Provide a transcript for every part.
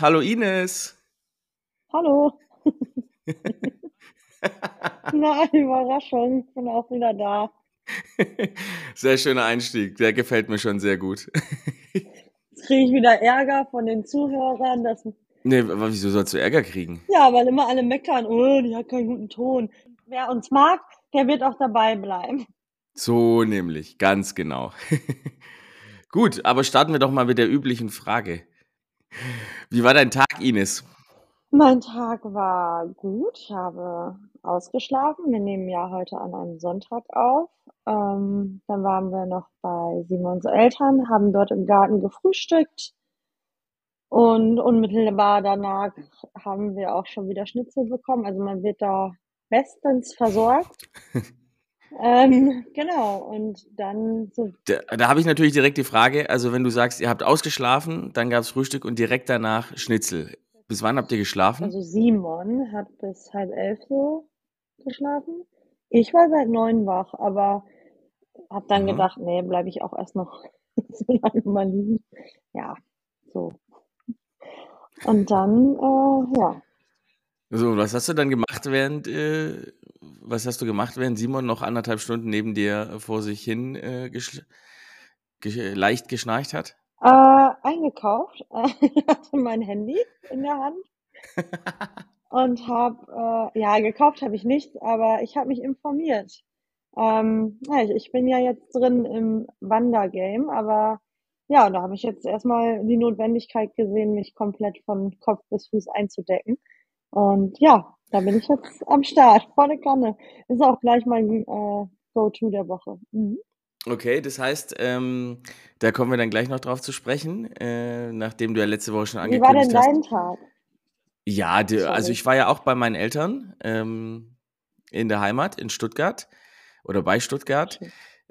Hallo Ines. Hallo. Na, Überraschung, ich bin auch wieder da. Sehr schöner Einstieg, der gefällt mir schon sehr gut. Jetzt kriege ich wieder Ärger von den Zuhörern, dass Nee, aber wieso sollst du Ärger kriegen? ja, weil immer alle meckern, oh, die hat keinen guten Ton. Wer uns mag, der wird auch dabei bleiben. So nämlich, ganz genau. Gut, aber starten wir doch mal mit der üblichen Frage. Wie war dein Tag, Ines? Mein Tag war gut. Ich habe ausgeschlafen. Wir nehmen ja heute an einem Sonntag auf. Ähm, dann waren wir noch bei Simons Eltern, haben dort im Garten gefrühstückt. Und unmittelbar danach haben wir auch schon wieder Schnitzel bekommen. Also man wird da bestens versorgt. ähm, genau. Und dann so Da, da habe ich natürlich direkt die Frage, also wenn du sagst, ihr habt ausgeschlafen, dann gab es Frühstück und direkt danach Schnitzel. Bis wann habt ihr geschlafen? Also Simon hat bis halb elf so geschlafen. Ich war seit neun wach, aber habe dann Aha. gedacht, nee, bleibe ich auch erst noch so lange mal liegen. Ja, so. Und dann, äh, ja, So, was hast du dann gemacht, während äh, was hast du gemacht, während Simon noch anderthalb Stunden neben dir vor sich hin äh, geschl- gesch leicht geschnarcht hat? äh, eingekauft, äh, hatte mein Handy in der Hand und habe, äh, ja, gekauft habe ich nichts, aber ich habe mich informiert. Ähm, ja, ich, ich bin ja jetzt drin im Wandergame, aber ja, da habe ich jetzt erstmal die Notwendigkeit gesehen, mich komplett von Kopf bis Fuß einzudecken. Und ja, da bin ich jetzt am Start, volle Kanne. Ist auch gleich mein äh, Go-To der Woche. Mhm. Okay, das heißt, ähm, da kommen wir dann gleich noch drauf zu sprechen, äh, nachdem du ja letzte Woche schon Wie war denn angekündigt hast. dein Tag? Ja, de, also ich war ja auch bei meinen Eltern ähm, in der Heimat in Stuttgart oder bei Stuttgart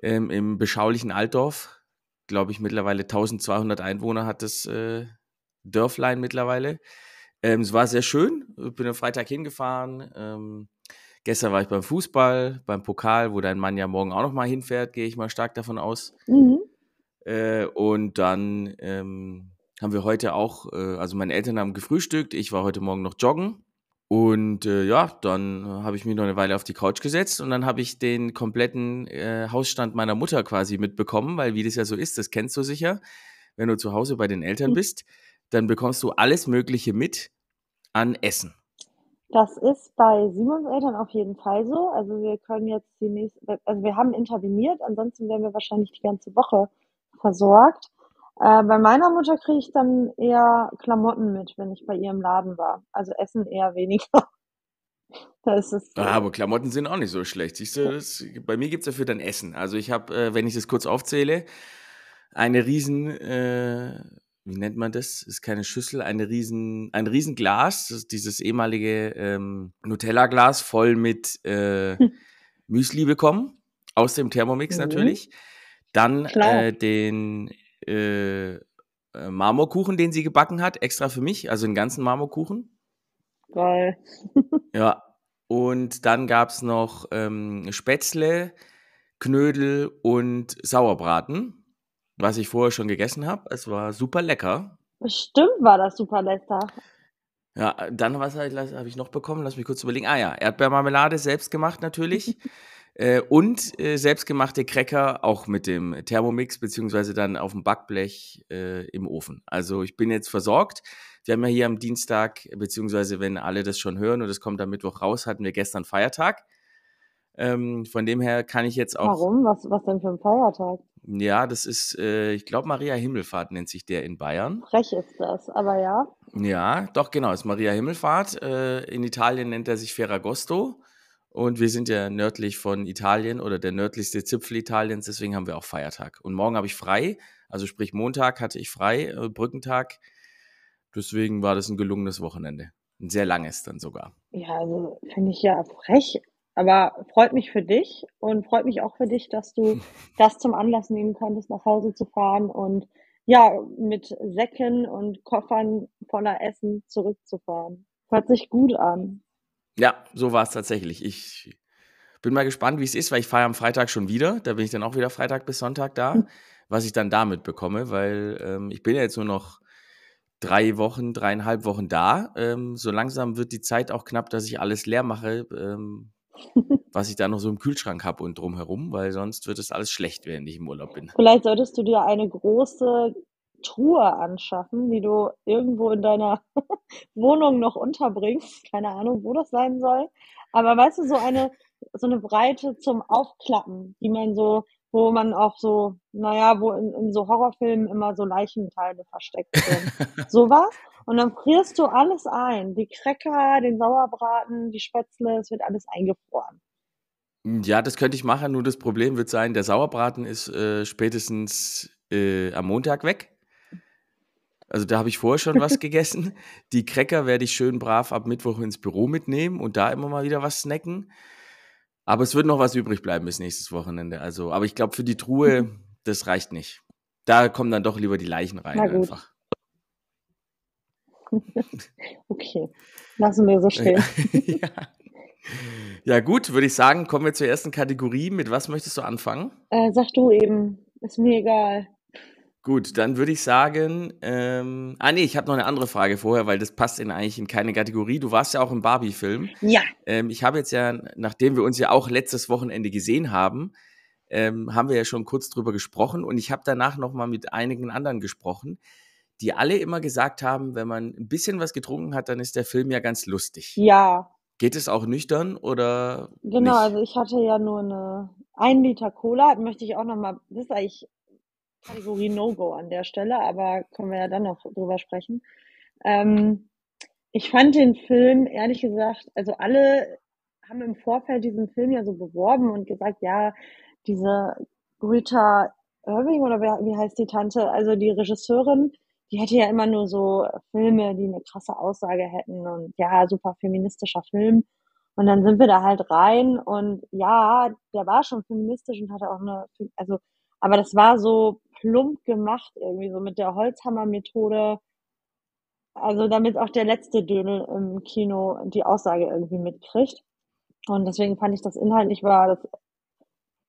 ähm, im beschaulichen Altdorf. Glaube ich, mittlerweile 1200 Einwohner hat das äh, Dörflein mittlerweile. Ähm, es war sehr schön. Ich bin am Freitag hingefahren. Ähm, gestern war ich beim Fußball, beim Pokal, wo dein Mann ja morgen auch noch mal hinfährt, gehe ich mal stark davon aus. Mhm. Äh, und dann ähm, haben wir heute auch, äh, also meine Eltern haben gefrühstückt, ich war heute Morgen noch joggen. Und äh, ja, dann habe ich mich noch eine Weile auf die Couch gesetzt und dann habe ich den kompletten äh, Hausstand meiner Mutter quasi mitbekommen, weil wie das ja so ist, das kennst du sicher, wenn du zu Hause bei den Eltern bist, dann bekommst du alles Mögliche mit an Essen. Das ist bei Simons Eltern auf jeden Fall so. Also wir können jetzt die nächste, also wir haben interveniert, ansonsten wären wir wahrscheinlich die ganze Woche versorgt. Äh, bei meiner Mutter kriege ich dann eher Klamotten mit, wenn ich bei ihr im Laden war. Also Essen eher weniger. Da ist. Ah, aber Klamotten sind auch nicht so schlecht. Siehst du, das, bei mir gibt es dafür dann Essen. Also ich habe, äh, wenn ich das kurz aufzähle, eine riesen, äh, wie nennt man das? Ist keine Schüssel, eine riesen, ein Riesenglas, dieses ehemalige ähm, Nutella-Glas voll mit äh, Müsli bekommen, aus dem Thermomix Mhm. natürlich. Dann äh, den äh, äh, Marmorkuchen, den sie gebacken hat, extra für mich, also einen ganzen Marmorkuchen. Geil. Ja, und dann gab es noch ähm, Spätzle, Knödel und Sauerbraten, was ich vorher schon gegessen habe. Es war super lecker. Bestimmt war das super lecker. Ja, dann was habe ich, hab ich noch bekommen? Lass mich kurz überlegen. Ah ja, Erdbeermarmelade, selbst gemacht natürlich. äh, und äh, selbstgemachte Cracker auch mit dem Thermomix, beziehungsweise dann auf dem Backblech äh, im Ofen. Also ich bin jetzt versorgt. Wir haben ja hier am Dienstag, beziehungsweise wenn alle das schon hören und es kommt am Mittwoch raus, hatten wir gestern Feiertag. Ähm, von dem her kann ich jetzt auch. Warum? Was, was denn für ein Feiertag? Ja, das ist, äh, ich glaube, Maria Himmelfahrt nennt sich der in Bayern. Frech ist das, aber ja. Ja, doch, genau, ist Maria Himmelfahrt. Äh, in Italien nennt er sich Ferragosto. Und wir sind ja nördlich von Italien oder der nördlichste Zipfel Italiens, deswegen haben wir auch Feiertag. Und morgen habe ich frei, also sprich Montag hatte ich frei, äh, Brückentag. Deswegen war das ein gelungenes Wochenende. Ein sehr langes dann sogar. Ja, also finde ich ja frech, aber freut mich für dich und freut mich auch für dich, dass du das zum Anlass nehmen konntest, nach Hause zu fahren und ja, mit Säcken und Koffern voller Essen zurückzufahren. Hört sich gut an. Ja, so war es tatsächlich. Ich bin mal gespannt, wie es ist, weil ich fahre am Freitag schon wieder. Da bin ich dann auch wieder Freitag bis Sonntag da, was ich dann damit bekomme, weil ähm, ich bin ja jetzt nur noch drei Wochen, dreieinhalb Wochen da. Ähm, so langsam wird die Zeit auch knapp, dass ich alles leer mache, ähm, was ich da noch so im Kühlschrank habe und drumherum, weil sonst wird es alles schlecht, während ich im Urlaub bin. Vielleicht solltest du dir eine große Truhe anschaffen, die du irgendwo in deiner Wohnung noch unterbringst. Keine Ahnung, wo das sein soll. Aber weißt du, so eine, so eine Breite zum Aufklappen, die man so, wo man auch so, naja, wo in, in so Horrorfilmen immer so Leichenteile versteckt sind. Sowas. Und dann frierst du alles ein. Die Cracker, den Sauerbraten, die Spätzle, es wird alles eingefroren. Ja, das könnte ich machen, nur das Problem wird sein, der Sauerbraten ist äh, spätestens äh, am Montag weg. Also da habe ich vorher schon was gegessen. Die Cracker werde ich schön brav ab Mittwoch ins Büro mitnehmen und da immer mal wieder was snacken. Aber es wird noch was übrig bleiben bis nächstes Wochenende. Also, aber ich glaube, für die Truhe, mhm. das reicht nicht. Da kommen dann doch lieber die Leichen rein einfach. okay, lassen wir so stehen. ja. ja. gut, würde ich sagen, kommen wir zur ersten Kategorie. Mit was möchtest du anfangen? Äh, sag du eben, ist mir egal. Gut, dann würde ich sagen, ähm, ah nee, ich habe noch eine andere Frage vorher, weil das passt in eigentlich in keine Kategorie. Du warst ja auch im Barbie-Film. Ja. Ähm, ich habe jetzt ja, nachdem wir uns ja auch letztes Wochenende gesehen haben, ähm, haben wir ja schon kurz drüber gesprochen und ich habe danach noch mal mit einigen anderen gesprochen, die alle immer gesagt haben, wenn man ein bisschen was getrunken hat, dann ist der Film ja ganz lustig. Ja. Geht es auch nüchtern oder? Genau, nicht? also ich hatte ja nur eine ein Liter Cola, möchte ich auch noch mal, das ist eigentlich Kategorie No-Go an der Stelle, aber können wir ja dann noch drüber sprechen. Ähm, ich fand den Film, ehrlich gesagt, also alle haben im Vorfeld diesen Film ja so beworben und gesagt, ja, diese Rita Irving oder wie heißt die Tante, also die Regisseurin, die hätte ja immer nur so Filme, die eine krasse Aussage hätten und ja, super feministischer Film. Und dann sind wir da halt rein und ja, der war schon feministisch und hatte auch eine, also, aber das war so plump gemacht, irgendwie so mit der Holzhammer-Methode. Also damit auch der letzte Dödel im Kino die Aussage irgendwie mitkriegt. Und deswegen fand ich das inhaltlich war das,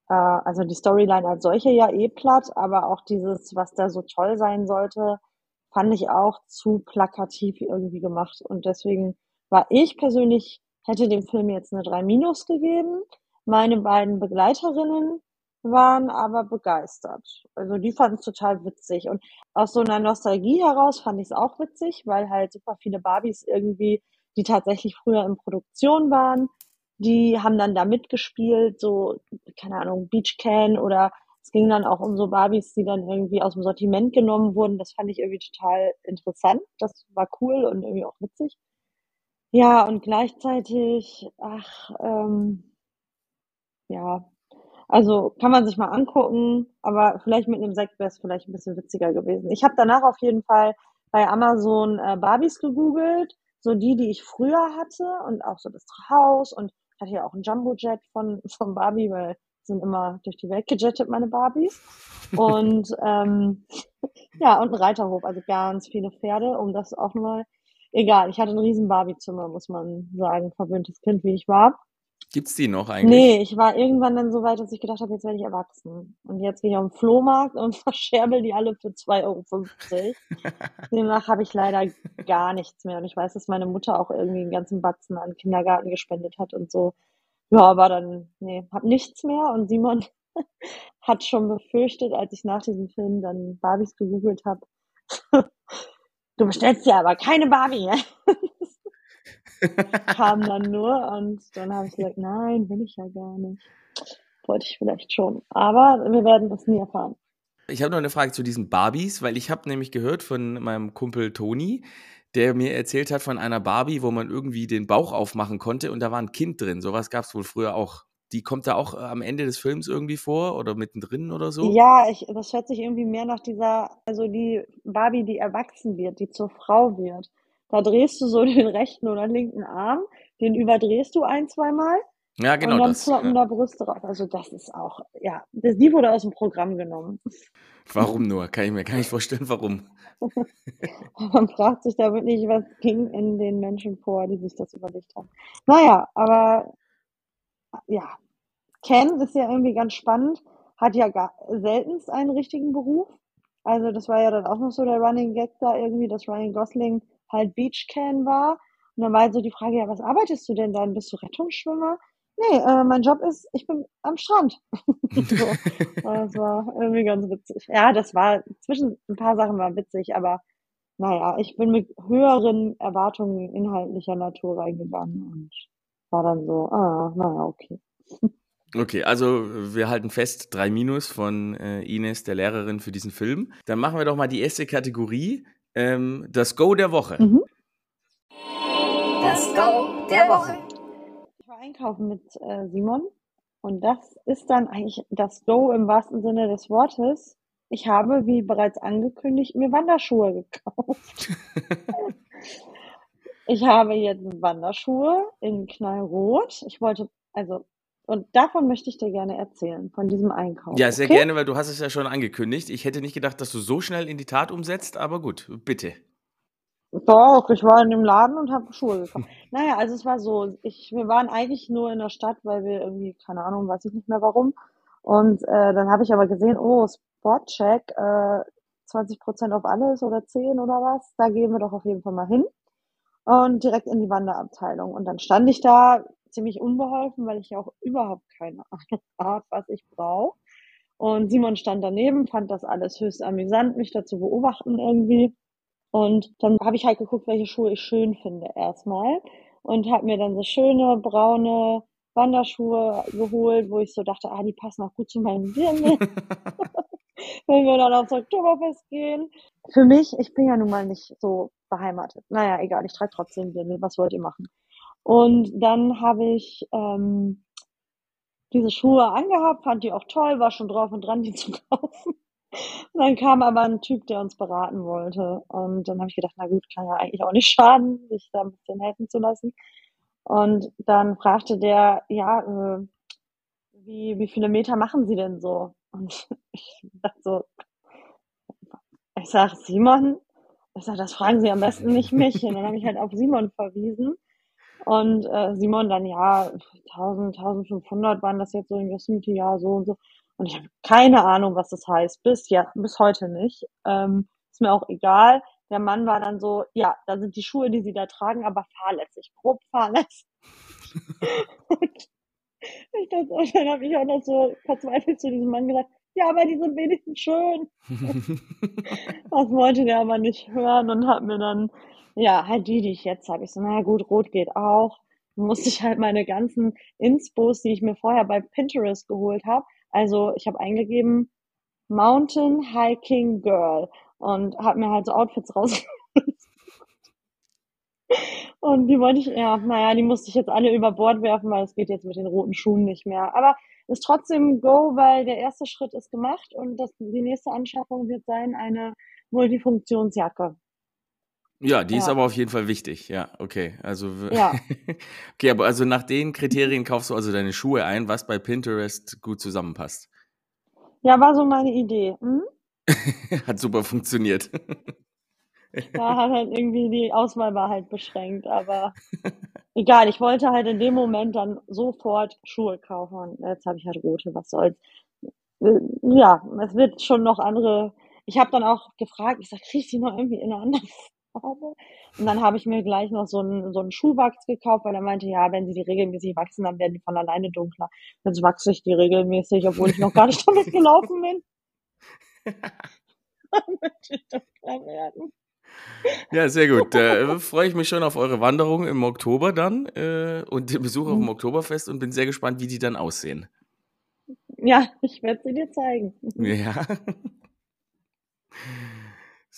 äh, also die Storyline als solche ja eh platt, aber auch dieses, was da so toll sein sollte, fand ich auch zu plakativ irgendwie gemacht. Und deswegen war ich persönlich, hätte dem Film jetzt eine 3 Minus gegeben. Meine beiden Begleiterinnen waren aber begeistert. Also die fanden es total witzig. Und aus so einer Nostalgie heraus fand ich es auch witzig, weil halt super viele Barbies irgendwie, die tatsächlich früher in Produktion waren, die haben dann da mitgespielt, so, keine Ahnung, Beach Can oder es ging dann auch um so Barbies, die dann irgendwie aus dem Sortiment genommen wurden. Das fand ich irgendwie total interessant. Das war cool und irgendwie auch witzig. Ja, und gleichzeitig, ach, ähm, ja, also kann man sich mal angucken, aber vielleicht mit einem Sekt wäre es vielleicht ein bisschen witziger gewesen. Ich habe danach auf jeden Fall bei Amazon äh, Barbies gegoogelt, so die, die ich früher hatte und auch so das Haus und hatte ja auch einen Jumbo-Jet von, von Barbie, weil sind immer durch die Welt gejettet, meine Barbies. Und ähm, ja, und ein Reiterhof, also ganz viele Pferde, um das auch mal. Egal, ich hatte ein riesen Barbie-Zimmer, muss man sagen, verwöhntes Kind, wie ich war. Gibt's die noch eigentlich? Nee, ich war irgendwann dann so weit, dass ich gedacht habe, jetzt werde ich erwachsen. Und jetzt gehe ich auf den Flohmarkt und verscherbel die alle für 2,50 Euro. Demnach habe ich leider gar nichts mehr. Und ich weiß, dass meine Mutter auch irgendwie einen ganzen Batzen an Kindergarten gespendet hat und so. Ja, aber dann, nee, hab nichts mehr. Und Simon hat schon befürchtet, als ich nach diesem Film dann Barbies gegoogelt habe, du bestellst ja aber keine Barbie. kam dann nur und dann habe ich gesagt, nein, will ich ja gar nicht. Wollte ich vielleicht schon. Aber wir werden es nie erfahren. Ich habe noch eine Frage zu diesen Barbies, weil ich habe nämlich gehört von meinem Kumpel Toni, der mir erzählt hat von einer Barbie, wo man irgendwie den Bauch aufmachen konnte und da war ein Kind drin. Sowas gab es wohl früher auch. Die kommt da auch äh, am Ende des Films irgendwie vor oder mittendrin oder so? Ja, ich, das hört sich irgendwie mehr nach dieser, also die Barbie, die erwachsen wird, die zur Frau wird. Da drehst du so den rechten oder linken Arm, den überdrehst du ein, zweimal. Ja, genau. Und dann das, ploppen ja. da Brüste raus. Also das ist auch, ja, das, die wurde aus dem Programm genommen. Warum nur? Kann ich mir gar nicht vorstellen, warum. Man fragt sich da wirklich, was ging in den Menschen vor, die sich das überlegt haben. Naja, aber ja, Ken ist ja irgendwie ganz spannend, hat ja gar seltenst einen richtigen Beruf. Also das war ja dann auch noch so der Running Gag da irgendwie, dass Ryan Gosling halt Beachcan war. Und dann war so die Frage, ja, was arbeitest du denn dann? Bist du Rettungsschwimmer? Nee, äh, mein Job ist, ich bin am Strand. so. Das war irgendwie ganz witzig. Ja, das war, zwischen ein paar Sachen war witzig, aber naja, ich bin mit höheren Erwartungen inhaltlicher Natur reingegangen und war dann so, ah, naja, okay. Okay, also wir halten fest, drei Minus von äh, Ines, der Lehrerin für diesen Film. Dann machen wir doch mal die erste Kategorie, ähm, das Go der Woche. Mhm. Das Go der Woche. Einkaufen mit äh, Simon und das ist dann eigentlich das Go im wahrsten Sinne des Wortes. Ich habe, wie bereits angekündigt, mir Wanderschuhe gekauft. ich habe jetzt Wanderschuhe in Knallrot. Ich wollte, also und davon möchte ich dir gerne erzählen, von diesem Einkauf. Ja, sehr okay? gerne, weil du hast es ja schon angekündigt. Ich hätte nicht gedacht, dass du so schnell in die Tat umsetzt, aber gut, bitte. Doch, ich war in dem Laden und habe Schuhe gekauft. naja, also es war so, ich, wir waren eigentlich nur in der Stadt, weil wir irgendwie, keine Ahnung, weiß ich nicht mehr warum. Und äh, dann habe ich aber gesehen, oh, Spotcheck, äh, 20% auf alles oder 10 oder was, da gehen wir doch auf jeden Fall mal hin. Und direkt in die Wanderabteilung. Und dann stand ich da, ziemlich unbeholfen, weil ich ja auch überhaupt keine Ahnung habe, was ich brauche. Und Simon stand daneben, fand das alles höchst amüsant, mich dazu beobachten irgendwie. Und dann habe ich halt geguckt, welche Schuhe ich schön finde erstmal. Und habe mir dann so schöne braune Wanderschuhe geholt, wo ich so dachte, ah, die passen auch gut zu meinem Dirndl. Wenn wir dann aufs Oktoberfest gehen. Für mich, ich bin ja nun mal nicht so beheimatet. Naja, egal, ich trage trotzdem Dirndl. Was wollt ihr machen? Und dann habe ich ähm, diese Schuhe angehabt, fand die auch toll, war schon drauf und dran, die zu kaufen. Und dann kam aber ein Typ, der uns beraten wollte. Und dann habe ich gedacht, na gut, kann ja eigentlich auch nicht schaden, sich da ein bisschen helfen zu lassen. Und dann fragte der, ja, äh, wie, wie viele Meter machen Sie denn so? Und ich dachte so, ich sage, Simon, ich sage, das fragen Sie am besten nicht mich. Und dann habe ich halt auf Simon verwiesen. Und äh, Simon dann, ja, 1000, 1500 waren das jetzt so im Yosemite, ja, so und so. Und ich habe keine Ahnung, was das heißt. Bis ja, bis heute nicht. Ähm, ist mir auch egal. Der Mann war dann so, ja, da sind die Schuhe, die sie da tragen, aber fahrlässig, grob fahrlässig. und ich dachte, und dann habe ich auch noch so verzweifelt zu diesem Mann gesagt, ja, aber die sind wenigstens schön. das wollte der aber nicht hören und hat mir dann ja, halt die, die ich jetzt habe. Ich so, na gut, rot geht auch. Dann musste ich halt meine ganzen Inspos, die ich mir vorher bei Pinterest geholt habe. Also ich habe eingegeben Mountain Hiking Girl und habe mir halt so Outfits rausgeholt. und die wollte ich, ja, naja, die musste ich jetzt alle über Bord werfen, weil es geht jetzt mit den roten Schuhen nicht mehr. Aber ist trotzdem Go, weil der erste Schritt ist gemacht und das, die nächste Anschaffung wird sein eine Multifunktionsjacke. Ja, die ist aber auf jeden Fall wichtig. Ja, okay. Also, Ja. okay, aber also nach den Kriterien kaufst du also deine Schuhe ein, was bei Pinterest gut zusammenpasst. Ja, war so meine Idee. Hm? Hat super funktioniert. Ja, hat halt irgendwie die Auswahl war halt beschränkt, aber egal, ich wollte halt in dem Moment dann sofort Schuhe kaufen und jetzt habe ich halt rote, was soll's. Äh, ja, es wird schon noch andere. Ich habe dann auch gefragt, ich sag, krieg ich die noch irgendwie in einer anderen habe. Und dann habe ich mir gleich noch so einen, so einen Schuhwachs gekauft, weil er meinte, ja, wenn sie die regelmäßig wachsen, dann werden die von alleine dunkler. Jetzt wachse ich die regelmäßig, obwohl ich noch gar nicht damit gelaufen bin. Ja, sehr gut. Da äh, freue ich mich schon auf eure Wanderung im Oktober dann äh, und den Besuch auf dem mhm. Oktoberfest und bin sehr gespannt, wie die dann aussehen. Ja, ich werde sie dir zeigen. Ja.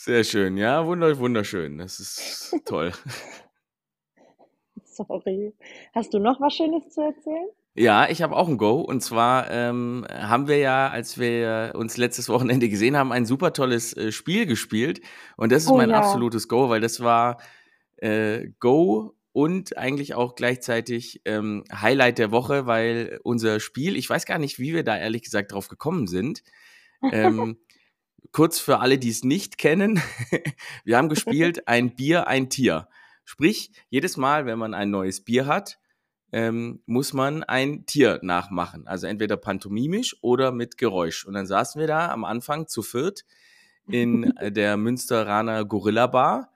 Sehr schön, ja, wunderschön. Das ist toll. Sorry. Hast du noch was Schönes zu erzählen? Ja, ich habe auch ein Go. Und zwar ähm, haben wir ja, als wir uns letztes Wochenende gesehen haben, ein super tolles äh, Spiel gespielt. Und das ist oh, mein ja. absolutes Go, weil das war äh, Go und eigentlich auch gleichzeitig ähm, Highlight der Woche, weil unser Spiel, ich weiß gar nicht, wie wir da ehrlich gesagt drauf gekommen sind. Ähm, kurz für alle, die es nicht kennen, wir haben gespielt ein Bier, ein Tier. Sprich, jedes Mal, wenn man ein neues Bier hat, ähm, muss man ein Tier nachmachen. Also entweder pantomimisch oder mit Geräusch. Und dann saßen wir da am Anfang zu viert in der Münsteraner Gorilla Bar.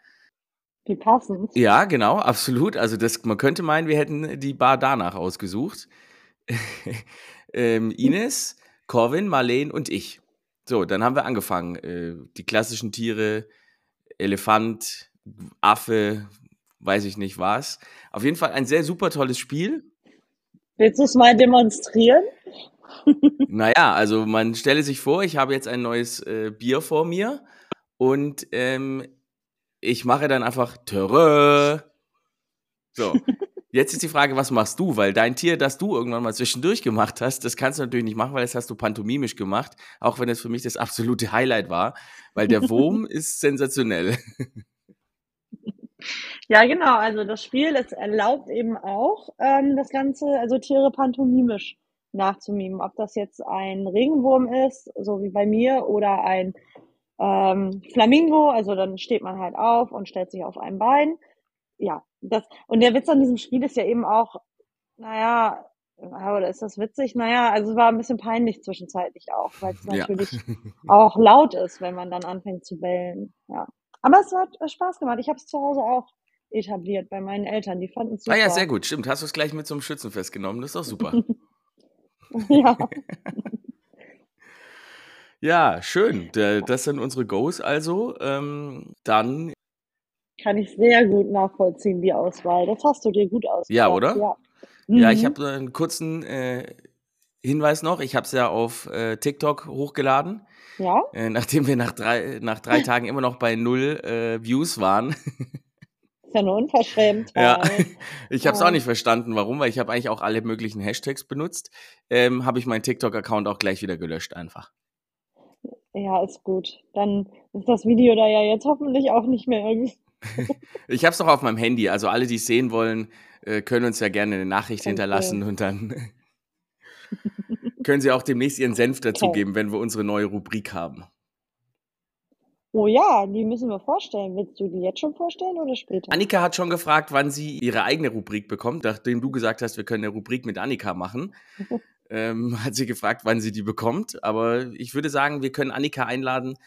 Wie passend. Ja, genau, absolut. Also das, man könnte meinen, wir hätten die Bar danach ausgesucht. ähm, Ines, Corvin, Marleen und ich. So, dann haben wir angefangen. Äh, die klassischen Tiere, Elefant, Affe, weiß ich nicht was. Auf jeden Fall ein sehr super tolles Spiel. Willst du es mal demonstrieren? naja, also man stelle sich vor, ich habe jetzt ein neues äh, Bier vor mir und ähm, ich mache dann einfach Törö. So. Jetzt ist die Frage, was machst du? Weil dein Tier, das du irgendwann mal zwischendurch gemacht hast, das kannst du natürlich nicht machen, weil das hast du pantomimisch gemacht, auch wenn es für mich das absolute Highlight war, weil der Wurm ist sensationell. Ja, genau. Also das Spiel, das erlaubt eben auch ähm, das Ganze, also Tiere pantomimisch nachzumimen. Ob das jetzt ein Regenwurm ist, so wie bei mir, oder ein ähm, Flamingo, also dann steht man halt auf und stellt sich auf ein Bein. Ja, das, und der Witz an diesem Spiel ist ja eben auch, naja, oder ist das witzig? Naja, also es war ein bisschen peinlich zwischenzeitlich auch, weil es natürlich ja. auch laut ist, wenn man dann anfängt zu bellen. Ja. Aber es hat Spaß gemacht. Ich habe es zu Hause auch etabliert bei meinen Eltern. Die fanden es super. Ah ja, sehr gut. Stimmt. Hast du es gleich mit zum Schützenfest genommen? Das ist doch super. ja. ja, schön. Das sind unsere Goes also. Ähm, dann kann ich sehr gut nachvollziehen, die Auswahl. Das hast du dir gut ausgedacht. Ja, oder? Ja, mhm. ja ich habe einen kurzen äh, Hinweis noch. Ich habe es ja auf äh, TikTok hochgeladen. Ja. Äh, nachdem wir nach drei, nach drei Tagen immer noch bei null äh, Views waren. Ist ja nur unverschämt. ja, ich habe es auch nicht verstanden, warum, weil ich habe eigentlich auch alle möglichen Hashtags benutzt. Ähm, habe ich meinen TikTok-Account auch gleich wieder gelöscht einfach. Ja, ist gut. Dann ist das Video da ja jetzt hoffentlich auch nicht mehr irgendwie. ich habe es noch auf meinem Handy, also alle, die es sehen wollen, äh, können uns ja gerne eine Nachricht okay. hinterlassen und dann können sie auch demnächst ihren Senf dazugeben, okay. wenn wir unsere neue Rubrik haben. Oh ja, die müssen wir vorstellen. Willst du die jetzt schon vorstellen oder später? Annika hat schon gefragt, wann sie ihre eigene Rubrik bekommt, nachdem du gesagt hast, wir können eine Rubrik mit Annika machen. ähm, hat sie gefragt, wann sie die bekommt. Aber ich würde sagen, wir können Annika einladen,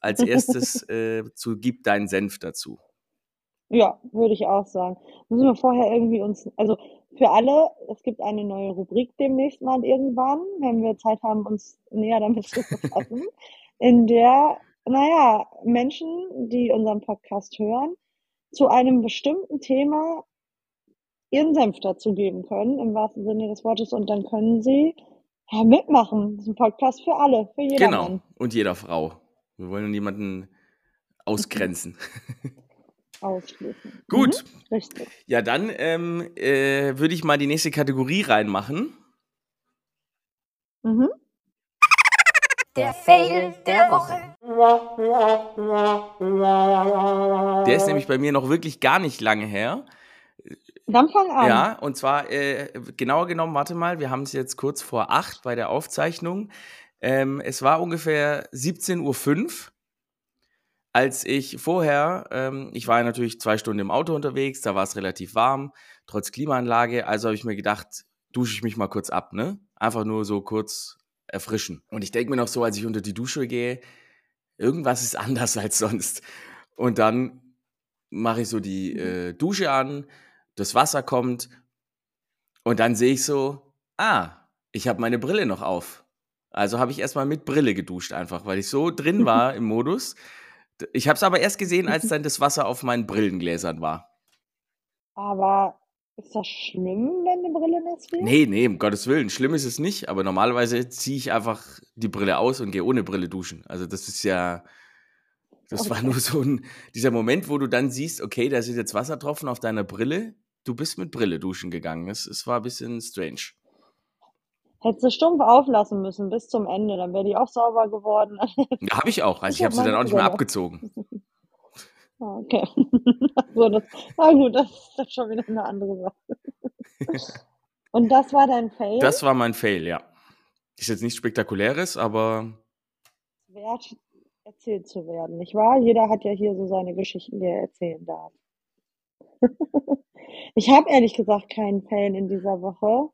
als erstes äh, zu Gib deinen Senf dazu. Ja, würde ich auch sagen. Müssen wir vorher irgendwie uns, also für alle, es gibt eine neue Rubrik demnächst mal irgendwann, wenn wir Zeit haben, uns näher damit zu befassen, in der naja, Menschen, die unseren Podcast hören, zu einem bestimmten Thema ihren Senf dazu geben können, im wahrsten Sinne des Wortes, und dann können sie ja, mitmachen. Das ist ein Podcast für alle, für jeder. Genau, Mann. und jeder Frau. Wir wollen niemanden ausgrenzen. Ausschließen. Gut. Mhm, richtig. Ja, dann ähm, äh, würde ich mal die nächste Kategorie reinmachen. Mhm. Der Fail der Woche. Der ist nämlich bei mir noch wirklich gar nicht lange her. Dann fang an. Ja, und zwar äh, genauer genommen, warte mal, wir haben es jetzt kurz vor acht bei der Aufzeichnung. Ähm, es war ungefähr 17.05 Uhr, als ich vorher, ähm, ich war ja natürlich zwei Stunden im Auto unterwegs, da war es relativ warm, trotz Klimaanlage, also habe ich mir gedacht, dusche ich mich mal kurz ab, ne? Einfach nur so kurz erfrischen. Und ich denke mir noch so, als ich unter die Dusche gehe, irgendwas ist anders als sonst. Und dann mache ich so die mhm. äh, Dusche an, das Wasser kommt und dann sehe ich so, ah, ich habe meine Brille noch auf. Also habe ich erstmal mit Brille geduscht einfach, weil ich so drin war im Modus. Ich habe es aber erst gesehen, als dann das Wasser auf meinen Brillengläsern war. Aber ist das schlimm, wenn eine Brille nass wird? Nee, nee, um Gottes Willen. Schlimm ist es nicht, aber normalerweise ziehe ich einfach die Brille aus und gehe ohne Brille duschen. Also das ist ja, das okay. war nur so ein, dieser Moment, wo du dann siehst, okay, da sind jetzt Wassertropfen auf deiner Brille. Du bist mit Brille duschen gegangen. Es, es war ein bisschen strange. Hättest du stumpf auflassen müssen bis zum Ende, dann wäre die auch sauber geworden. Ja, habe ich auch. Also ich, ich habe sie dann auch nicht mehr abgezogen. Ah, okay. so, das, na gut, das ist schon wieder eine andere Sache. Und das war dein Fail? Das war mein Fail, ja. Ist jetzt nichts Spektakuläres, aber. Wert, erzählt zu werden, nicht wahr? Jeder hat ja hier so seine Geschichten, die er erzählen darf. ich habe ehrlich gesagt keinen Fail in dieser Woche.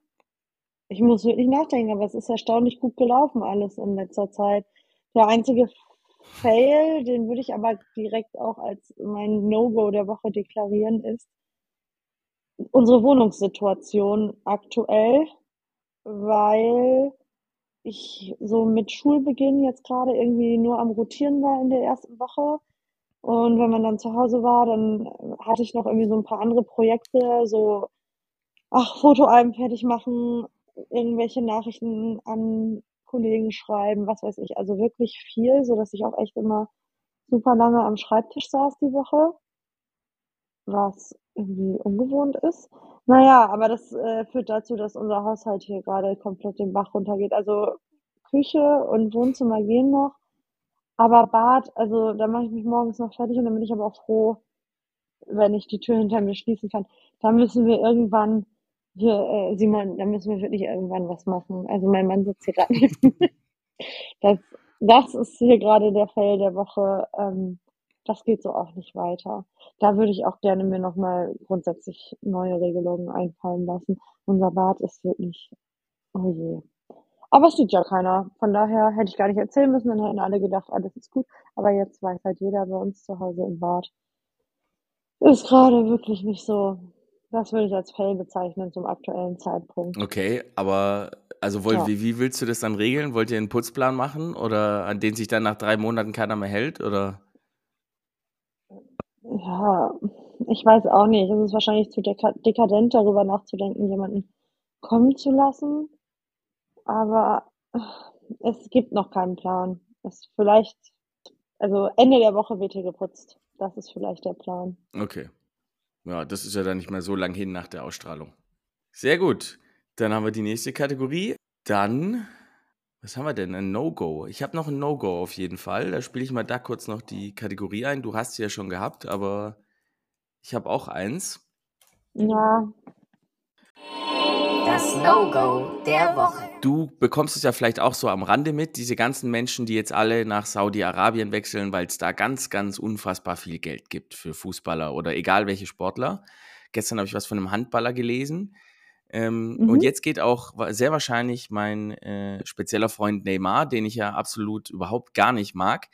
Ich muss wirklich nachdenken, aber es ist erstaunlich gut gelaufen alles in letzter Zeit. Der einzige Fail, den würde ich aber direkt auch als mein No-Go der Woche deklarieren, ist unsere Wohnungssituation aktuell, weil ich so mit Schulbeginn jetzt gerade irgendwie nur am Rotieren war in der ersten Woche. Und wenn man dann zu Hause war, dann hatte ich noch irgendwie so ein paar andere Projekte, so, ach, Fotoalben fertig machen, irgendwelche Nachrichten an Kollegen schreiben, was weiß ich. Also wirklich viel, so dass ich auch echt immer super lange am Schreibtisch saß die Woche, was irgendwie ungewohnt ist. Naja, aber das äh, führt dazu, dass unser Haushalt hier gerade komplett den Bach runtergeht. Also Küche und Wohnzimmer gehen noch, aber Bad, also da mache ich mich morgens noch fertig und dann bin ich aber auch froh, wenn ich die Tür hinter mir schließen kann. Da müssen wir irgendwann hier, äh, Simon, da müssen wir wirklich irgendwann was machen. Also mein Mann sitzt hier gerade. Das, das ist hier gerade der Fail der Woche. Ähm, das geht so auch nicht weiter. Da würde ich auch gerne mir nochmal grundsätzlich neue Regelungen einfallen lassen. Unser Bad ist wirklich, oh je. Aber es sieht ja keiner. Von daher hätte ich gar nicht erzählen müssen, dann hätten alle gedacht, alles ist gut. Aber jetzt weiß halt jeder bei uns zu Hause im Bad. Ist gerade wirklich nicht so. Das würde ich als Fail bezeichnen zum aktuellen Zeitpunkt. Okay, aber also wollt, Ja. wie, wie willst du das dann regeln? Wollt ihr einen Putzplan machen oder an den sich dann nach drei Monaten keiner mehr hält? Oder? Ja, ich weiß auch nicht. Es ist wahrscheinlich zu deka dekadent, darüber nachzudenken, jemanden kommen zu lassen. Aber äh, es gibt noch keinen Plan. Es vielleicht, also Ende der Woche wird hier geputzt. Das ist vielleicht der Plan. Okay. Ja, das ist ja dann nicht mehr so lang hin nach der Ausstrahlung. Sehr gut. Dann haben wir die nächste Kategorie. Dann, was haben wir denn? Ein No-Go. Ich habe noch ein No-Go auf jeden Fall. Da spiele ich mal da kurz noch die Kategorie ein. Du hast sie ja schon gehabt, aber ich habe auch eins. Ja, Das No-Go der Woche. Du bekommst es ja vielleicht auch so am Rande mit, diese ganzen Menschen, die jetzt alle nach Saudi-Arabien wechseln, weil es da ganz, ganz unfassbar viel Geld gibt für Fußballer oder egal welche Sportler. Gestern habe ich was von einem Handballer gelesen. Ähm, Mhm. Und jetzt geht auch sehr wahrscheinlich mein äh, spezieller Freund Neymar, den ich ja absolut überhaupt gar nicht mag,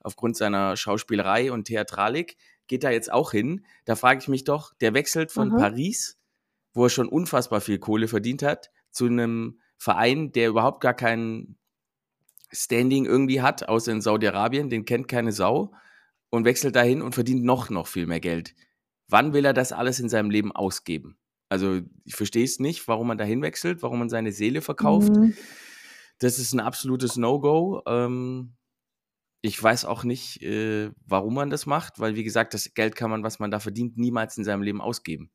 aufgrund seiner Schauspielerei und Theatralik, geht da jetzt auch hin. Da frage ich mich doch, der wechselt von Aha. Paris, wo er schon unfassbar viel Kohle verdient hat, zu einem Verein, der überhaupt gar kein Standing irgendwie hat, außer in Saudi-Arabien, den kennt keine Sau und wechselt dahin und verdient noch, noch viel mehr Geld. Wann will er das alles in seinem Leben ausgeben? Also ich verstehe es nicht, warum man dahin wechselt, warum man seine Seele verkauft. Mhm. Das ist ein absolutes No-Go. Ähm, ich weiß auch nicht, äh, warum man das macht, weil wie gesagt, das Geld kann man, was man da verdient, niemals in seinem Leben ausgeben.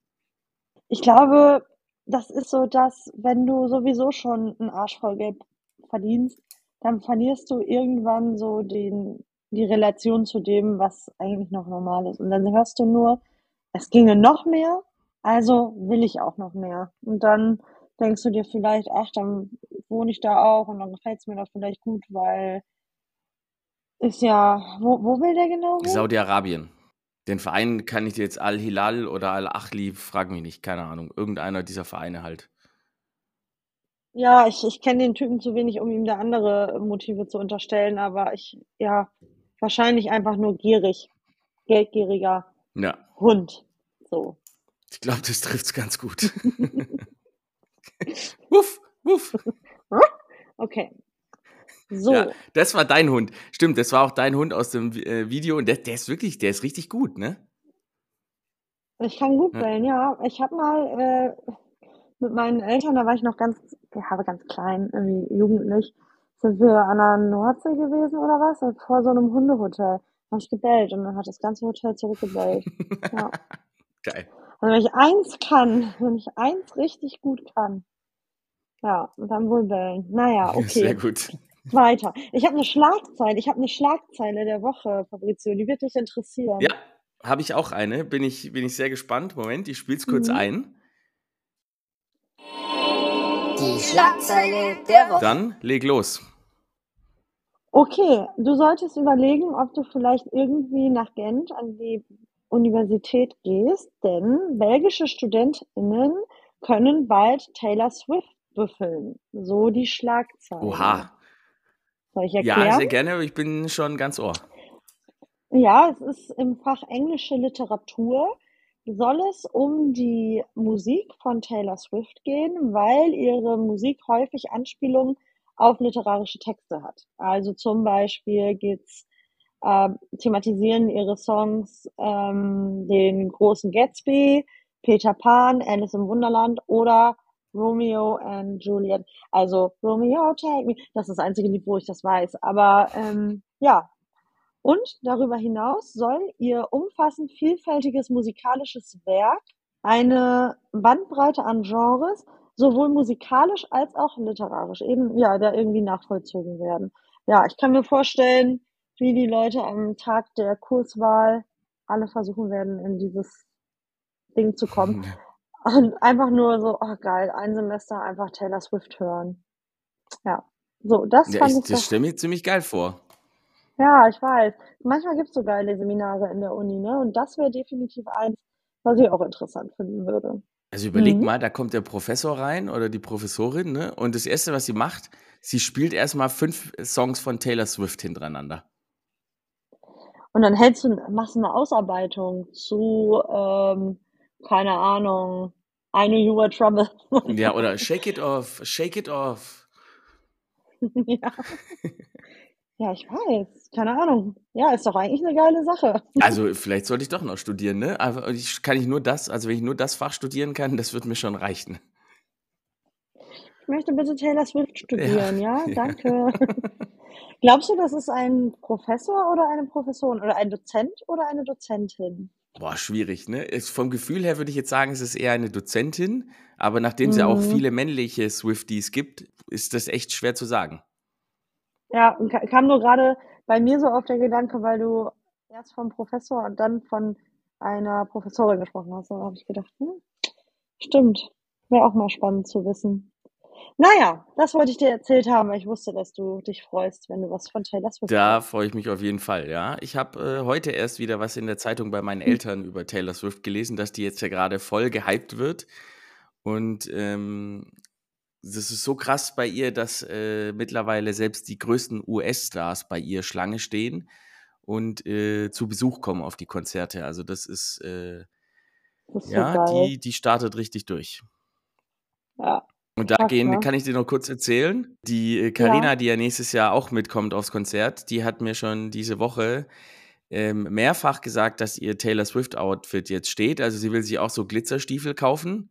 Ich glaube, das ist so, dass wenn du sowieso schon einen Arsch voll Geld verdienst, dann verlierst du irgendwann so den, die Relation zu dem, was eigentlich noch normal ist. Und dann hörst du nur, es ginge noch mehr, also will ich auch noch mehr. Und dann denkst du dir vielleicht, ach, dann wohne ich da auch und dann gefällt es mir doch vielleicht gut, weil ist ja, wo, wo will der genau hin? Saudi-Arabien. Den Verein kann ich dir jetzt Al-Hilal oder Al-Achli, frag mich nicht, keine Ahnung. Irgendeiner dieser Vereine halt. Ja, ich, ich kenne den Typen zu wenig, um ihm da andere Motive zu unterstellen, aber ich, ja, wahrscheinlich einfach nur gierig. Geldgieriger Ja, Hund. So. ich glaube, das trifft's ganz gut. wuff, wuff. Okay. So. Ja, das war dein Hund. Stimmt, das war auch dein Hund aus dem äh, Video und der, der ist wirklich, der ist richtig gut, ne? Ich kann gut Ja. bellen, ja. Ich habe mal äh, mit meinen Eltern, da war ich noch ganz, ja, ganz klein, irgendwie jugendlich, sind wir an der Nordsee gewesen oder was? Vor so einem Hundehotel. Da habe ich gebellt und dann hat das ganze Hotel zurückgebellt. Ja. Geil. Also wenn ich eins kann, wenn ich eins richtig gut kann, ja, dann wohl bellen. Naja, Sehr okay, gut. Weiter. Ich habe eine Schlagzeile, ich habe eine Schlagzeile der Woche, Fabrizio, die wird dich interessieren. Ja, habe ich auch eine. Bin ich, bin ich sehr gespannt. Moment, ich spiele es kurz Mhm. ein. Die Schlagzeile der Woche. Dann leg los. Okay, du solltest überlegen, ob du vielleicht irgendwie nach Gent an die Universität gehst, denn belgische StudentInnen können bald Taylor Swift büffeln. So die Schlagzeile. Oha. Soll ich Ja, erklären? sehr gerne, aber ich bin schon ganz ohr. Ja, es ist im Fach englische Literatur. Soll es um die Musik von Taylor Swift gehen, weil ihre Musik häufig Anspielungen auf literarische Texte hat. Also zum Beispiel geht's äh, thematisieren ihre Songs ähm, den großen Gatsby, Peter Pan, Alice im Wunderland oder Romeo and Juliet. Also Romeo, take me. Das ist das einzige Lied, wo ich das weiß. Aber ähm, ja. Und darüber hinaus soll ihr umfassend vielfältiges musikalisches Werk eine Bandbreite an Genres, sowohl musikalisch als auch literarisch, eben ja, da irgendwie nachvollzogen werden. Ja, ich kann mir vorstellen, wie die Leute am Tag der Kurswahl alle versuchen werden, in dieses Ding zu kommen. Und einfach nur so, oh geil, ein Semester einfach Taylor Swift hören. Ja. So, das ja, fand ich, ich. Das stelle mir ziemlich geil vor. Ja, ich weiß. Manchmal gibt es so geile Seminare in der Uni, ne? Und das wäre definitiv eins, was ich auch interessant finden würde. Also überleg mhm. mal, da kommt der Professor rein oder die Professorin, ne? Und das erste, was sie macht, sie spielt erstmal fünf Songs von Taylor Swift hintereinander. Und dann hältst du, machst du eine Ausarbeitung zu, ähm, keine Ahnung, I knew you were trouble. ja, oder Shake it off, shake it off. ja. ja, ich weiß. Keine Ahnung. Ja, ist doch eigentlich eine geile Sache. Also, vielleicht sollte ich doch noch studieren, ne? Aber ich kann ich nur das, also wenn ich nur das Fach studieren kann, das wird mir schon reichen. Ich möchte bitte Taylor Swift studieren, ja? ja? Danke. Glaubst du, das ist ein Professor oder eine Professorin oder ein Dozent oder eine Dozentin? Boah, schwierig, ne? vom Gefühl her würde ich jetzt sagen, es ist eher eine Dozentin, aber nachdem es ja auch mhm. viele männliche Swifties gibt, ist das echt schwer zu sagen. Ja, kam nur gerade bei mir so auf der Gedanke, weil du erst vom Professor und dann von einer Professorin gesprochen hast. Da habe ich gedacht, hm, stimmt. Wäre auch mal spannend zu wissen. Naja, das wollte ich dir erzählt haben, weil ich wusste, dass du dich freust, wenn du was von Taylor Swift Da freue ich mich auf jeden Fall, ja. Ich habe äh, heute erst wieder was in der Zeitung bei meinen hm. Eltern über Taylor Swift gelesen, dass die jetzt ja gerade voll gehypt wird. Und ähm, das ist so krass bei ihr, dass äh, mittlerweile selbst die größten US-Stars bei ihr Schlange stehen und äh, zu Besuch kommen auf die Konzerte. Also das ist, äh, das ist ja, so die, die startet richtig durch. Ja, und da gehen, ne? kann ich dir noch kurz erzählen. Die Karina, äh, ja. die ja nächstes Jahr auch mitkommt aufs Konzert, die hat mir schon diese Woche ähm, mehrfach gesagt, dass ihr Taylor Swift Outfit jetzt steht. Also sie will sich auch so Glitzerstiefel kaufen.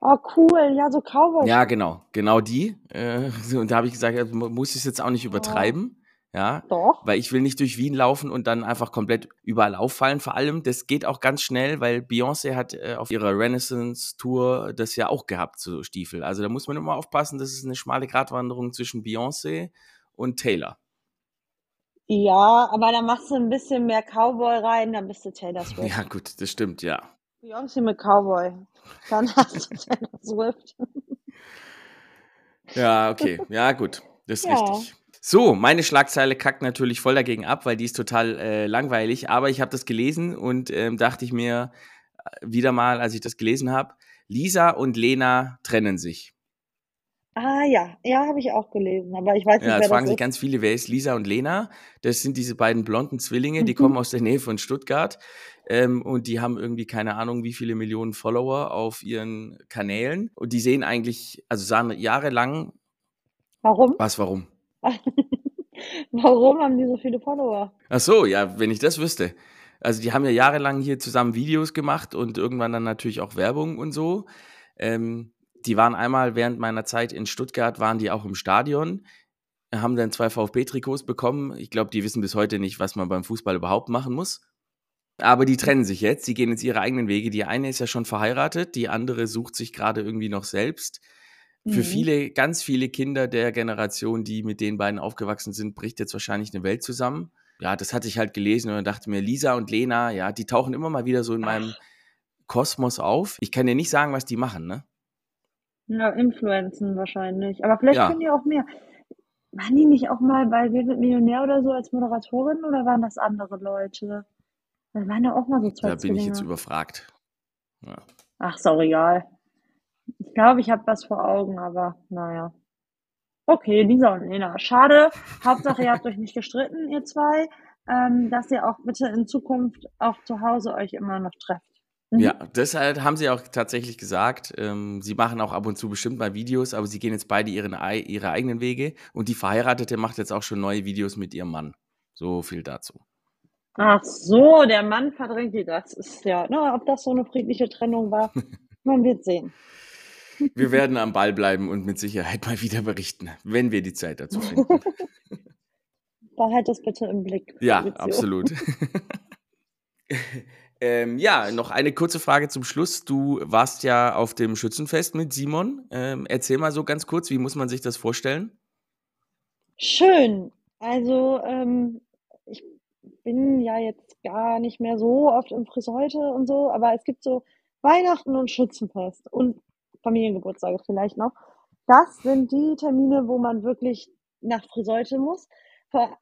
Oh, cool. Ja, so Cowboy. Ja, genau. Genau die. Äh, und da habe ich gesagt, muss ich es jetzt auch nicht übertreiben. Ja, Doch. weil ich will nicht durch Wien laufen und dann einfach komplett überall auffallen. Vor allem, das geht auch ganz schnell, weil Beyoncé hat äh, auf ihrer Renaissance-Tour das ja auch gehabt, so Stiefel. Also da muss man immer aufpassen, das ist eine schmale Gratwanderung zwischen Beyoncé und Taylor. Ja, aber dann machst du ein bisschen mehr Cowboy rein, dann bist du Taylor Swift. Ja, gut, das stimmt, ja. Beyoncé mit Cowboy. Dann hast du Taylor Swift. ja, okay. Ja, gut. Das ist ja. richtig. So, meine Schlagzeile kackt natürlich voll dagegen ab, weil die ist total äh, langweilig. Aber ich habe das gelesen und ähm, dachte ich mir äh, wieder mal, als ich das gelesen habe, Lisa und Lena trennen sich. Ah ja, ja, habe ich auch gelesen, aber ich weiß nicht, ja, wer fragen sich ganz viele, wer ist Lisa und Lena? Das sind diese beiden blonden Zwillinge, die mhm. kommen aus der Nähe von Stuttgart ähm, und die haben irgendwie keine Ahnung, wie viele Millionen Follower auf ihren Kanälen und die sehen eigentlich, also sahen jahrelang. Warum? Was, warum? Warum haben die so viele Follower? Ach so, ja, wenn ich das wüsste. Also die haben ja jahrelang hier zusammen Videos gemacht und irgendwann dann natürlich auch Werbung und so. Ähm, die waren einmal während meiner Zeit in Stuttgart, waren die auch im Stadion, haben dann zwei VfB-Trikots bekommen. Ich glaube, die wissen bis heute nicht, was man beim Fußball überhaupt machen muss. Aber die trennen sich jetzt, die gehen jetzt ihre eigenen Wege. Die eine ist ja schon verheiratet, die andere sucht sich gerade irgendwie noch selbst. Für mhm. viele, ganz viele Kinder der Generation, die mit den beiden aufgewachsen sind, bricht jetzt wahrscheinlich eine Welt zusammen. Ja, das hatte ich halt gelesen und dachte mir, Lisa und Lena, ja, die tauchen immer mal wieder so in meinem Kosmos auf. Ich kann dir nicht sagen, was die machen, ne? Ja, Influenzen wahrscheinlich. Aber vielleicht ja. können die auch mehr. Waren die nicht auch mal bei Wer wird Millionär oder so als Moderatorin oder waren das andere Leute? Da waren ja auch mal so zwei Da bin ich jetzt überfragt. Ja. Ach, ist auch egal. Ich glaube, ich habe was vor Augen, aber naja. Okay, Lisa und Lena. Schade. Hauptsache, ihr habt euch nicht gestritten, ihr zwei. ähm, dass ihr auch bitte in Zukunft auch zu Hause euch immer noch trefft. Mhm. Ja, deshalb haben sie auch tatsächlich gesagt, ähm, sie machen auch ab und zu bestimmt mal Videos, aber sie gehen jetzt beide ihren, ihre eigenen Wege und die Verheiratete macht jetzt auch schon neue Videos mit ihrem Mann. So viel dazu. Ach so, der Mann verdrängt die. Das ist ja, ne, ob das so eine friedliche Trennung war, man wird sehen. Wir werden am Ball bleiben und mit Sicherheit mal wieder berichten, wenn wir die Zeit dazu finden. Behalt das bitte im Blick. Ja, absolut. ähm, ja, noch eine kurze Frage zum Schluss. Du warst ja auf dem Schützenfest mit Simon. Ähm, erzähl mal so ganz kurz, wie muss man sich das vorstellen? Schön. Also, ähm, ich bin ja jetzt gar nicht mehr so oft im Friseute und so, aber es gibt so Weihnachten und Schützenfest und Familiengeburtstage vielleicht noch. Das sind die Termine, wo man wirklich nach Friseute muss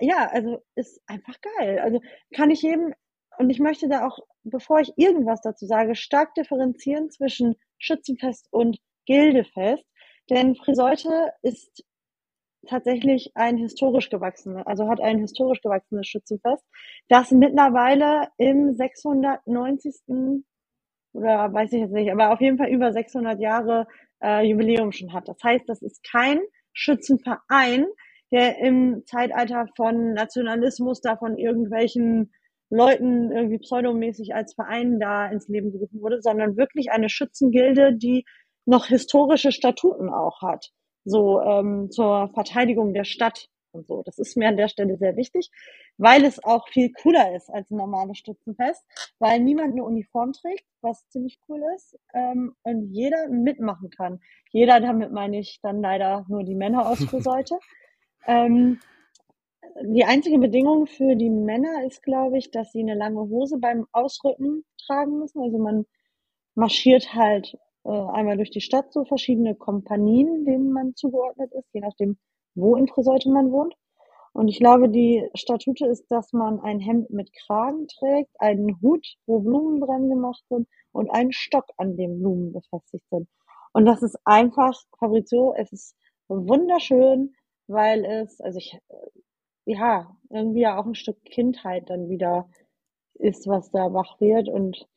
ja, also ist einfach geil. Also kann ich jedem, und ich möchte da auch, bevor ich irgendwas dazu sage, stark differenzieren zwischen Schützenfest und Gildefest. Denn Friseute ist tatsächlich ein historisch gewachsenes, also hat ein historisch gewachsenes Schützenfest, das mittlerweile im 690. oder weiß ich jetzt nicht, aber auf jeden Fall über 600 Jahre äh, Jubiläum schon hat. Das heißt, das ist kein Schützenverein, der im Zeitalter von Nationalismus da von irgendwelchen Leuten irgendwie pseudomäßig als Verein da ins Leben gerufen wurde, sondern wirklich eine Schützengilde, die noch historische Statuten auch hat, so ähm, zur Verteidigung der Stadt und so. Das ist mir an der Stelle sehr wichtig, weil es auch viel cooler ist als ein normales Stützenfest, weil niemand eine Uniform trägt, was ziemlich cool ist, ähm, und jeder mitmachen kann. Jeder, damit meine ich dann leider nur die Männer aus Friseute. Ähm, die einzige Bedingung für die Männer ist, glaube ich, dass sie eine lange Hose beim Ausrücken tragen müssen. Also man marschiert halt äh, einmal durch die Stadt so verschiedene Kompanien, denen man zugeordnet ist, je nachdem, wo in Friseute man wohnt. Und ich glaube, die Statute ist, dass man ein Hemd mit Kragen trägt, einen Hut, wo Blumen dran gemacht sind und einen Stock, an dem Blumen befestigt sind. Und das ist einfach, Fabrizio, es ist wunderschön weil es, also ich, ja, irgendwie ja auch ein Stück Kindheit dann wieder ist, was da wach wird. Und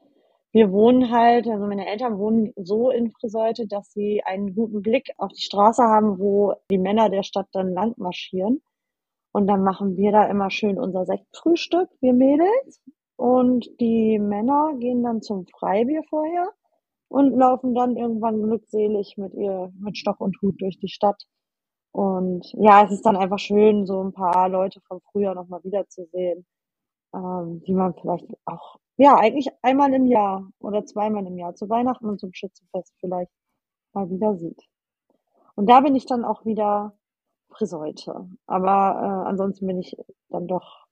wir wohnen halt, also meine Eltern wohnen so in Friseute, dass sie einen guten Blick auf die Straße haben, wo die Männer der Stadt dann lang marschieren. Und dann machen wir da immer schön unser Sektfrühstück, wir Mädels. Und die Männer gehen dann zum Freibier vorher und laufen dann irgendwann glückselig mit ihr, mit Stock und Hut durch die Stadt. Und ja, es ist dann einfach schön, so ein paar Leute von früher noch mal wiederzusehen, ähm, die man vielleicht auch, ja, eigentlich einmal im Jahr oder zweimal im Jahr, zu Weihnachten und zum Schützenfest vielleicht mal wieder sieht. Und da bin ich dann auch wieder Friseute. Aber äh, ansonsten bin ich dann doch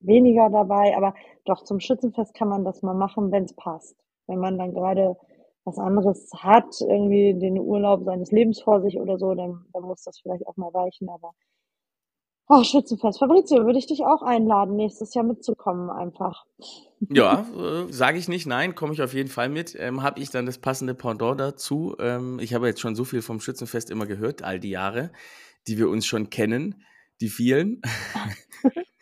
weniger dabei. Aber doch zum Schützenfest kann man das mal machen, wenn es passt. Wenn man dann gerade was anderes hat, irgendwie den Urlaub seines Lebens vor sich oder so, dann, dann muss das vielleicht auch mal weichen. Aber oh, Schützenfest. Fabrizio, würde ich dich auch einladen, nächstes Jahr mitzukommen einfach. Ja, äh, sage ich nicht, nein, komme ich auf jeden Fall mit. Ähm, habe ich dann das passende Pendant dazu. Ähm, ich habe jetzt schon so viel vom Schützenfest immer gehört, all die Jahre, die wir uns schon kennen, die vielen.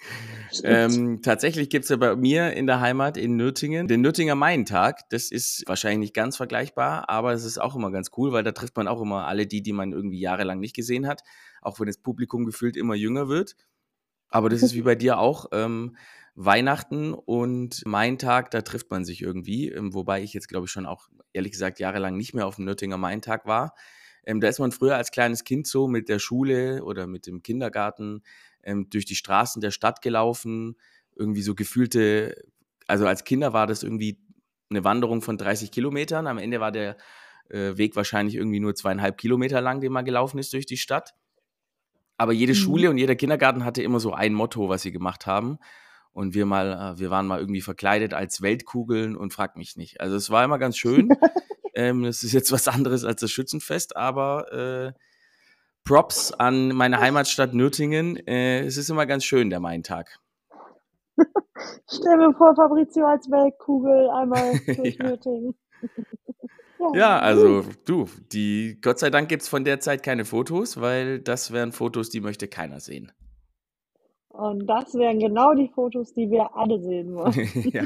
Ähm, tatsächlich gibt es ja bei mir in der Heimat in Nürtingen den Nürtinger Maintag. Das ist wahrscheinlich nicht ganz vergleichbar, aber es ist auch immer ganz cool, weil da trifft man auch immer alle die, die man irgendwie jahrelang nicht gesehen hat, auch wenn das Publikum gefühlt immer jünger wird. Aber das ist wie bei dir auch. Ähm, Weihnachten und Maintag, da trifft man sich irgendwie, ähm, wobei ich jetzt glaube ich schon auch ehrlich gesagt jahrelang nicht mehr auf dem Nürtinger Maintag war. Ähm, da ist man früher als kleines Kind so mit der Schule oder mit dem Kindergarten ähm, durch die Straßen der Stadt gelaufen, irgendwie so gefühlte, also als Kinder war das irgendwie eine Wanderung von 30 Kilometern. Am Ende war der äh, Weg wahrscheinlich irgendwie nur zweieinhalb Kilometer lang, den man gelaufen ist durch die Stadt. Aber jede mhm. Schule und jeder Kindergarten hatte immer so ein Motto, was sie gemacht haben. Und wir mal, äh, wir waren mal irgendwie verkleidet als Weltkugeln und frag mich nicht. Also es war immer ganz schön. ähm, das ist jetzt was anderes als das Schützenfest, aber äh, Props an meine Heimatstadt Nürtingen. Äh, es ist immer ganz schön, der Main-Tag. Stell mir vor, Fabrizio als Weltkugel einmal durch ja. Nürtingen. ja. ja, also du, die, Gott sei Dank gibt es von der Zeit keine Fotos, weil das wären Fotos, die möchte keiner sehen. Und das wären genau die Fotos, die wir alle sehen wollen. ja.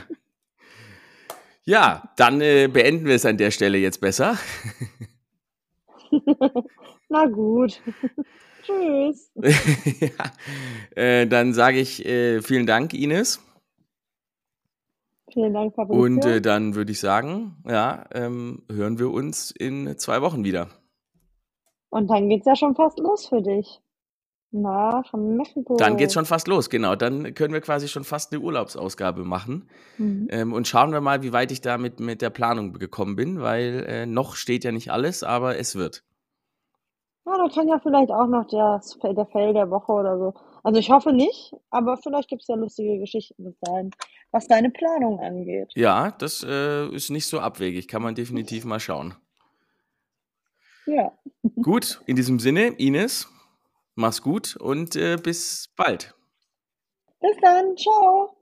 ja, dann äh, beenden wir es an der Stelle jetzt besser. Na gut. Tschüss. ja, äh, dann sage ich äh, vielen Dank, Ines. Vielen Dank, Fabrizio. Und äh, dann würde ich sagen, ja, ähm, hören wir uns in zwei Wochen wieder. Und dann geht es ja schon fast los für dich. Nach Mexiko. Dann geht es schon fast los, genau. Dann können wir quasi schon fast eine Urlaubsausgabe machen. Mhm. Ähm, und schauen wir mal, wie weit ich da mit, mit der Planung gekommen bin, weil äh, noch steht ja nicht alles, aber es wird. Ja, da kann ja vielleicht auch noch der, der Fail der Woche oder so. Also ich hoffe nicht, aber vielleicht gibt es ja lustige Geschichten bis dahin, was deine Planung angeht. Ja, das äh, ist nicht so abwegig. Kann man definitiv mal schauen. Ja. Gut, in diesem Sinne, Ines, mach's gut und äh, bis bald. Bis dann, ciao.